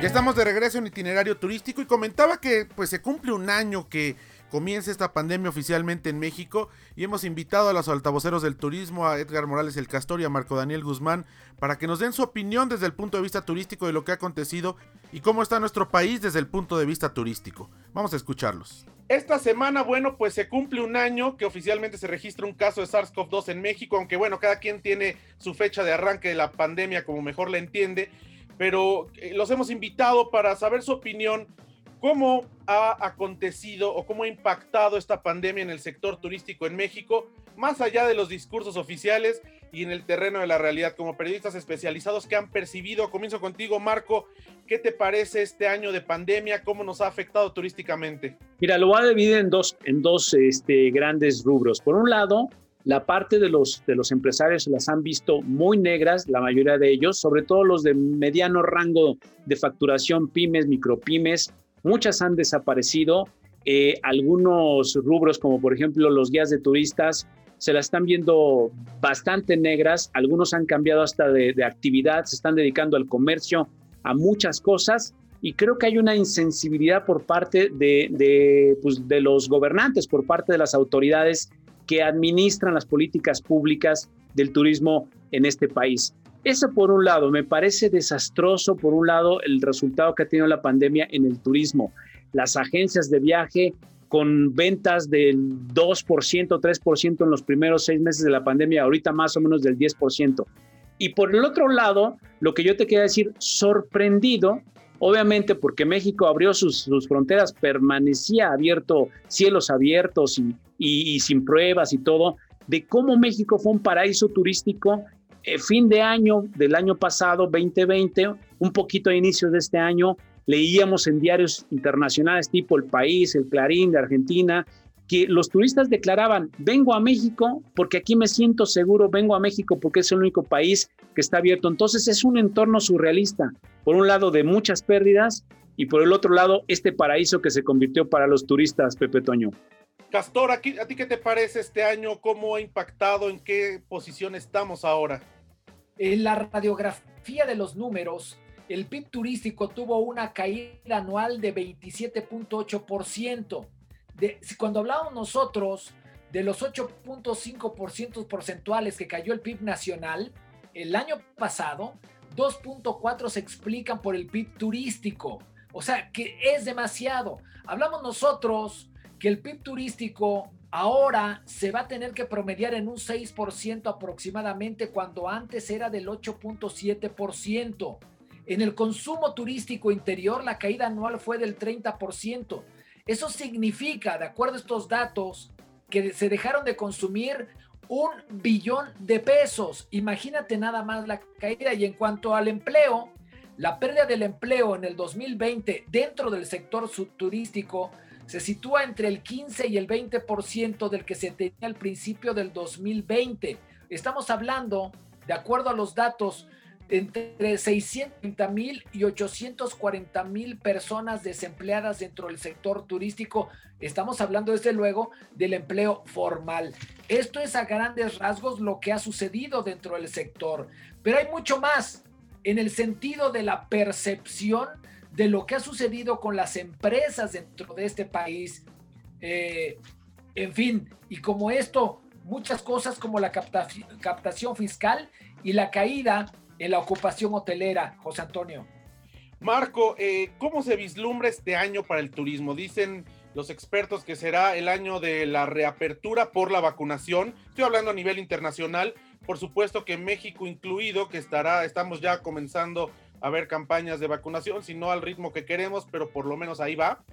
Ya estamos de regreso en itinerario turístico y comentaba que pues se cumple un año que comienza esta pandemia oficialmente en México y hemos invitado a los altavoceros del turismo, a Edgar Morales el Castor y a Marco Daniel Guzmán, para que nos den su opinión desde el punto de vista turístico de lo que ha acontecido y cómo está nuestro país desde el punto de vista turístico. Vamos a escucharlos. Esta semana, bueno, pues se cumple un año que oficialmente se registra un caso de SARS-CoV-2 en México, aunque bueno, cada quien tiene su fecha de arranque de la pandemia como mejor la entiende, pero eh, los hemos invitado para saber su opinión ¿Cómo ha acontecido o cómo ha impactado esta pandemia en el sector turístico en México, más allá de los discursos oficiales y en el terreno de la realidad, como periodistas especializados que han percibido? Comienzo contigo, Marco. ¿Qué te parece este año de pandemia? ¿Cómo nos ha afectado turísticamente? Mira, lo voy a dividir en dos, en dos este, grandes rubros. Por un lado, la parte de los, de los empresarios las han visto muy negras, la mayoría de ellos, sobre todo los de mediano rango de facturación, pymes, micropymes, muchas han desaparecido. Eh, algunos rubros, como por ejemplo los guías de turistas, se las están viendo bastante negras. Algunos han cambiado hasta de, actividad, se están dedicando al comercio, a muchas cosas. Y creo que hay una insensibilidad por parte de, de, pues, de los gobernantes, por parte de las autoridades que administran las políticas públicas del turismo en este país. Eso por un lado, me parece desastroso, por un lado, el resultado que ha tenido la pandemia en el turismo. Las agencias de viaje con ventas del 2%, 3% en los primeros seis meses de la pandemia, ahorita más o menos del 10%. Y por el otro lado, lo que yo te quería decir, sorprendido, obviamente porque México abrió sus, fronteras, permanecía abierto, cielos abiertos y sin pruebas y todo, de cómo México fue un paraíso turístico eh, fin de año del año pasado, 2020, un poquito a inicios de este año, leíamos en diarios internacionales tipo El País, El Clarín de Argentina, que los turistas declaraban, vengo a México porque aquí me siento seguro, vengo a México porque es el único país que está abierto. Entonces es un entorno surrealista, por un lado de muchas pérdidas y por el otro lado este paraíso que se convirtió para los turistas, Pepe Toño. Castor, ¿a ti qué te parece este año? ¿Cómo ha impactado? ¿En qué posición estamos ahora? En la radiografía de los números, el PIB turístico tuvo una caída anual de 27.8%. Cuando hablábamos nosotros de los 8.5% porcentuales que cayó el PIB nacional, el año pasado, 2.4 se explican por el PIB turístico. O sea, que es demasiado. Hablamos nosotros que el PIB turístico ahora se va a tener que promediar en un 6% aproximadamente cuando antes era del 8.7%. En el consumo turístico interior la caída anual fue del 30%. Eso significa, de acuerdo a estos datos, que se dejaron de consumir un billón de pesos. Imagínate nada más la caída. Y en cuanto al empleo, la pérdida del empleo en el 2020 dentro del sector turístico se sitúa entre el 15 y el 20% del que se tenía al principio del 2020. Estamos hablando, de acuerdo a los datos, entre 630 mil y 840 mil personas desempleadas dentro del sector turístico. Estamos hablando, desde luego, del empleo formal. Esto es a grandes rasgos lo que ha sucedido dentro del sector, pero hay mucho más en el sentido de la percepción de lo que ha sucedido con las empresas dentro de este país. Eh, en fin, y como esto, muchas cosas como la captación, fiscal y la caída en la ocupación hotelera, José Antonio. Marco, eh, ¿cómo se vislumbra este año para el turismo? Dicen los expertos que será el año de la reapertura por la vacunación. Estoy hablando a nivel internacional, por supuesto que México incluido, que estará, estamos ya comenzando a ver campañas de vacunación, si no al ritmo que queremos, pero por lo menos ahí va.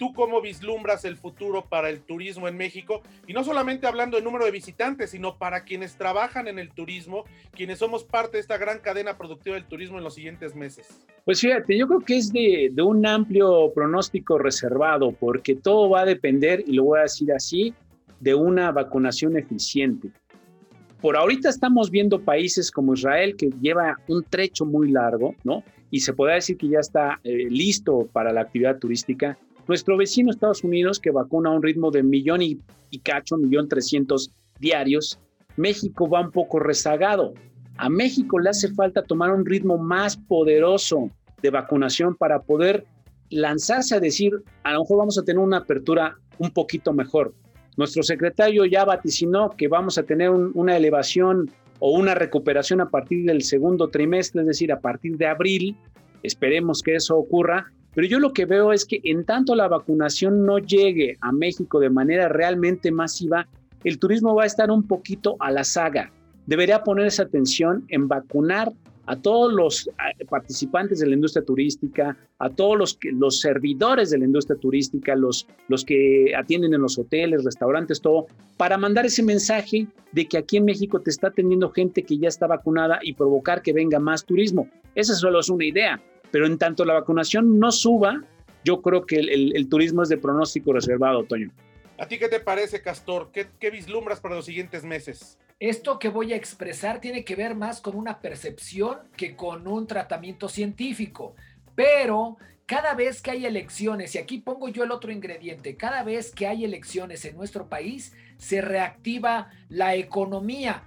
¿Tú cómo vislumbras el futuro para el turismo en México? Y no solamente hablando de número de visitantes, sino para quienes trabajan en el turismo, quienes somos parte de esta gran cadena productiva del turismo en los siguientes meses. Pues fíjate, yo creo que es de, de un amplio pronóstico reservado, porque todo va a depender, y lo voy a decir así, de una vacunación eficiente. Por ahorita estamos viendo países como Israel que lleva un trecho muy largo, ¿no? Y se puede decir que ya está eh, listo para la actividad turística. Nuestro vecino Estados Unidos que vacuna a un ritmo de millón y, y cacho, millón trescientos diarios. México va un poco rezagado. A México le hace falta tomar un ritmo más poderoso de vacunación para poder lanzarse a decir, a lo mejor vamos a tener una apertura un poquito mejor. Nuestro secretario ya vaticinó que vamos a tener una elevación o una recuperación a partir del segundo trimestre, es decir, a partir de abril. Esperemos que eso ocurra. Pero yo lo que veo es que en tanto la vacunación no llegue a México de manera realmente masiva, el turismo va a estar un poquito a la saga. Debería poner esa atención en vacunar a todos los participantes de la industria turística, a todos los, los servidores de la industria turística, los, los que atienden en los hoteles, restaurantes, todo, para mandar ese mensaje de que aquí en México te está atendiendo gente que ya está vacunada y provocar que venga más turismo. Esa solo es una idea, pero en tanto la vacunación no suba, yo creo que el, turismo es de pronóstico reservado, Toño. ¿A ti qué te parece, Castor? ¿Qué, ¿Qué vislumbras para los siguientes meses? Esto que voy a expresar tiene que ver más con una percepción que con un tratamiento científico. Pero cada vez que hay elecciones, y aquí pongo yo el otro ingrediente, cada vez que hay elecciones en nuestro país, se reactiva la economía.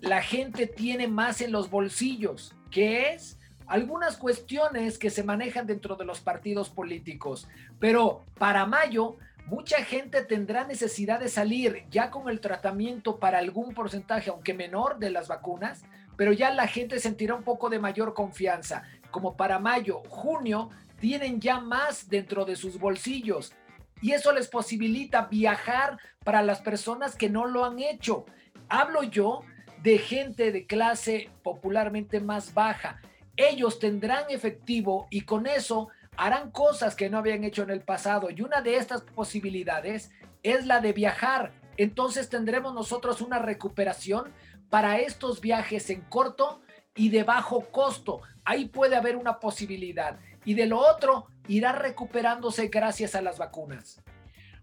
La gente tiene más en los bolsillos, que es algunas cuestiones que se manejan dentro de los partidos políticos. Pero para mayo mucha gente tendrá necesidad de salir ya con el tratamiento para algún porcentaje, aunque menor, de las vacunas, pero ya la gente sentirá un poco de mayor confianza. Como para mayo, junio, tienen ya más dentro de sus bolsillos y eso les posibilita viajar para las personas que no lo han hecho. Hablo yo de gente de clase popularmente más baja. Ellos tendrán efectivo y con eso harán cosas que no habían hecho en el pasado y una de estas posibilidades es la de viajar. Entonces tendremos nosotros una recuperación para estos viajes en corto y de bajo costo. Ahí puede haber una posibilidad. Y de lo otro, irá recuperándose gracias a las vacunas.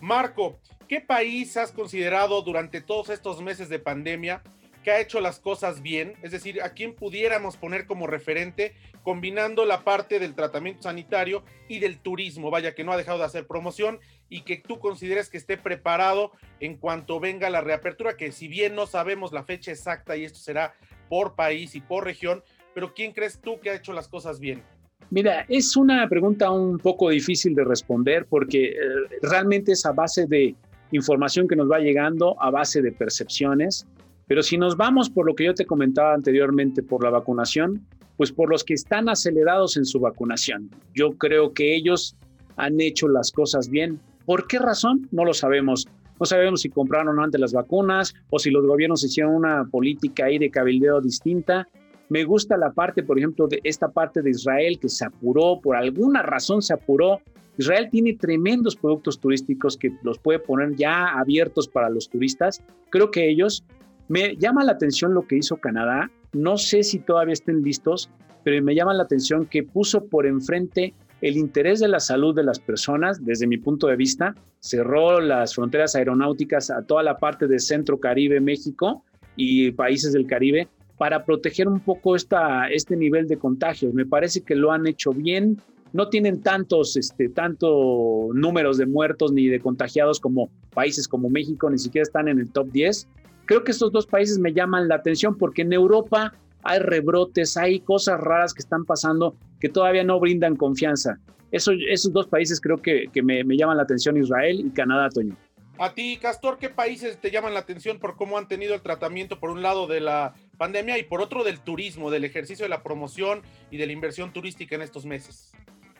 Marco, ¿qué país has considerado durante todos estos meses de pandemia que ha hecho las cosas bien, es decir, a quién pudiéramos poner como referente combinando la parte del tratamiento sanitario y del turismo, vaya que no ha dejado de hacer promoción y que tú consideres que esté preparado en cuanto venga la reapertura, que si bien no sabemos la fecha exacta y esto será por país y por región, pero ¿quién crees tú que ha hecho las cosas bien? Mira, es una pregunta un poco difícil de responder porque eh, realmente es a base de información que nos va llegando, a base de percepciones pero si nos vamos por lo que yo te comentaba anteriormente, por la vacunación, pues por los que están acelerados en su vacunación. Yo creo que ellos han hecho las cosas bien. ¿Por qué razón? No lo sabemos. No sabemos si compraron antes las vacunas o si los gobiernos hicieron una política ahí de cabildeo distinta. Me gusta la parte, por ejemplo, de esta parte de Israel que se apuró, por alguna razón se apuró. Israel tiene tremendos productos turísticos que los puede poner ya abiertos para los turistas. Creo que ellos me llama la atención lo que hizo Canadá. No sé si todavía estén listos, pero me llama la atención que puso por enfrente el interés de la salud de las personas, desde mi punto de vista, cerró las fronteras aeronáuticas a toda la parte de Centro Caribe, México y países del Caribe para proteger un poco este nivel de contagios. Me parece que lo han hecho bien. No tienen tantos, este, tanto números de muertos ni de contagiados como países como México, ni siquiera están en el top 10, Creo que estos dos países me llaman la atención porque en Europa hay rebrotes, hay cosas raras que están pasando que todavía no brindan confianza. Eso, esos dos países creo que, me, llaman la atención, Israel y Canadá, Toño. A ti, Castor, ¿qué países te llaman la atención por cómo han tenido el tratamiento, por un lado, de la pandemia y por otro, del turismo, del ejercicio de la promoción y de la inversión turística en estos meses?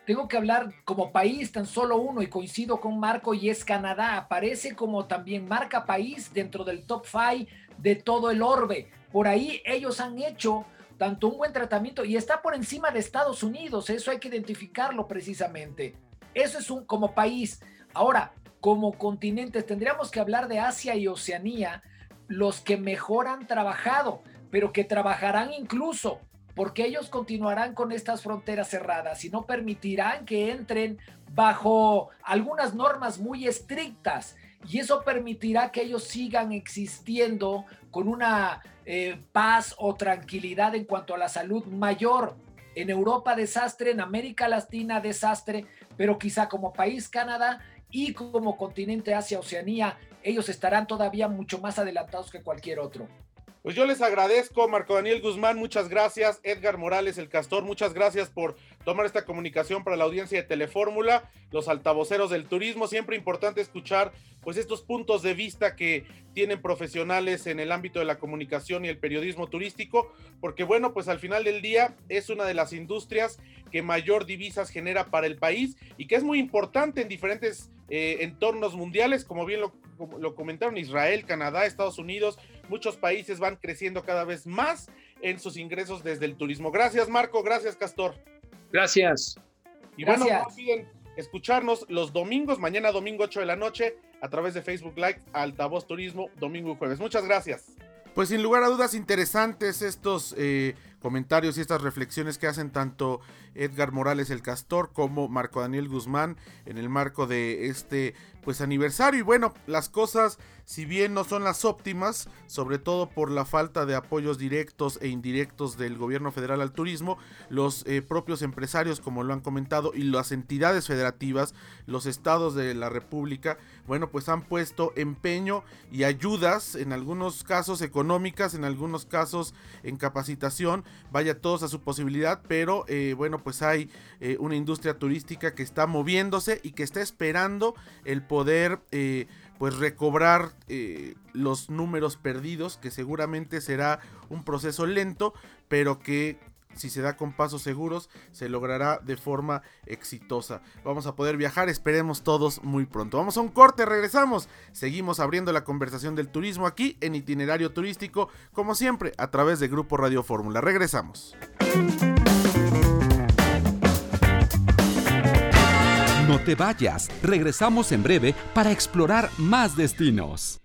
Tengo que hablar como país tan solo uno y coincido con Marco y es Canadá. Aparece como también marca país dentro del top 5 de todo el orbe. Por ahí ellos han hecho tanto un buen tratamiento y está por encima de Estados Unidos. Eso hay que identificarlo precisamente. Eso es un como país. Ahora, como continentes, tendríamos que hablar de Asia y Oceanía, los que mejor han trabajado, pero que trabajarán incluso porque ellos continuarán con estas fronteras cerradas y no permitirán que entren bajo algunas normas muy estrictas y eso permitirá que ellos sigan existiendo con una eh, paz o tranquilidad en cuanto a la salud mayor. En Europa desastre, en América Latina desastre, pero quizá como país Canadá y como continente Asia Oceanía, ellos estarán todavía mucho más adelantados que cualquier otro. Pues yo les agradezco, Marco Daniel Guzmán, muchas gracias. Edgar Morales, el castor, muchas gracias por tomar esta comunicación para la audiencia de Telefórmula, los altavoceros del turismo. Siempre importante escuchar pues estos puntos de vista que tienen profesionales en el ámbito de la comunicación y el periodismo turístico, porque bueno, pues al final del día es una de las industrias que mayor divisas genera para el país y que es muy importante en diferentes eh, entornos mundiales, como bien lo, lo comentaron Israel, Canadá, Estados Unidos, muchos países van creciendo cada vez más en sus ingresos desde el turismo. Gracias Marco, gracias Castor. Gracias. Y bueno, no olviden escucharnos los domingos, mañana domingo 8 de la noche, a través de Facebook Live, Altavoz Turismo, domingo y jueves. Muchas gracias. Pues sin lugar a dudas interesantes estos eh, comentarios y estas reflexiones que hacen tanto Edgar Morales el Castor como Marco Daniel Guzmán en el marco de este pues aniversario. Y bueno las cosas si bien no son las óptimas sobre todo por la falta de apoyos directos e indirectos del gobierno federal al turismo los eh, propios empresarios como lo han comentado y las entidades federativas los estados de la república bueno pues han puesto empeño y ayudas en algunos casos económicas en algunos casos en capacitación vaya todos a su posibilidad pero eh, bueno pues hay eh, una industria turística que está moviéndose y que está esperando el poder eh, pues recobrar eh, los números perdidos, que seguramente será un proceso lento, pero que si se da con pasos seguros, se logrará de forma exitosa. Vamos a poder viajar, esperemos todos muy pronto. Vamos a un corte, regresamos. Seguimos abriendo la conversación del turismo aquí en itinerario turístico, como siempre, a través de Grupo Radio Fórmula. Regresamos. No te vayas, regresamos en breve para explorar más destinos.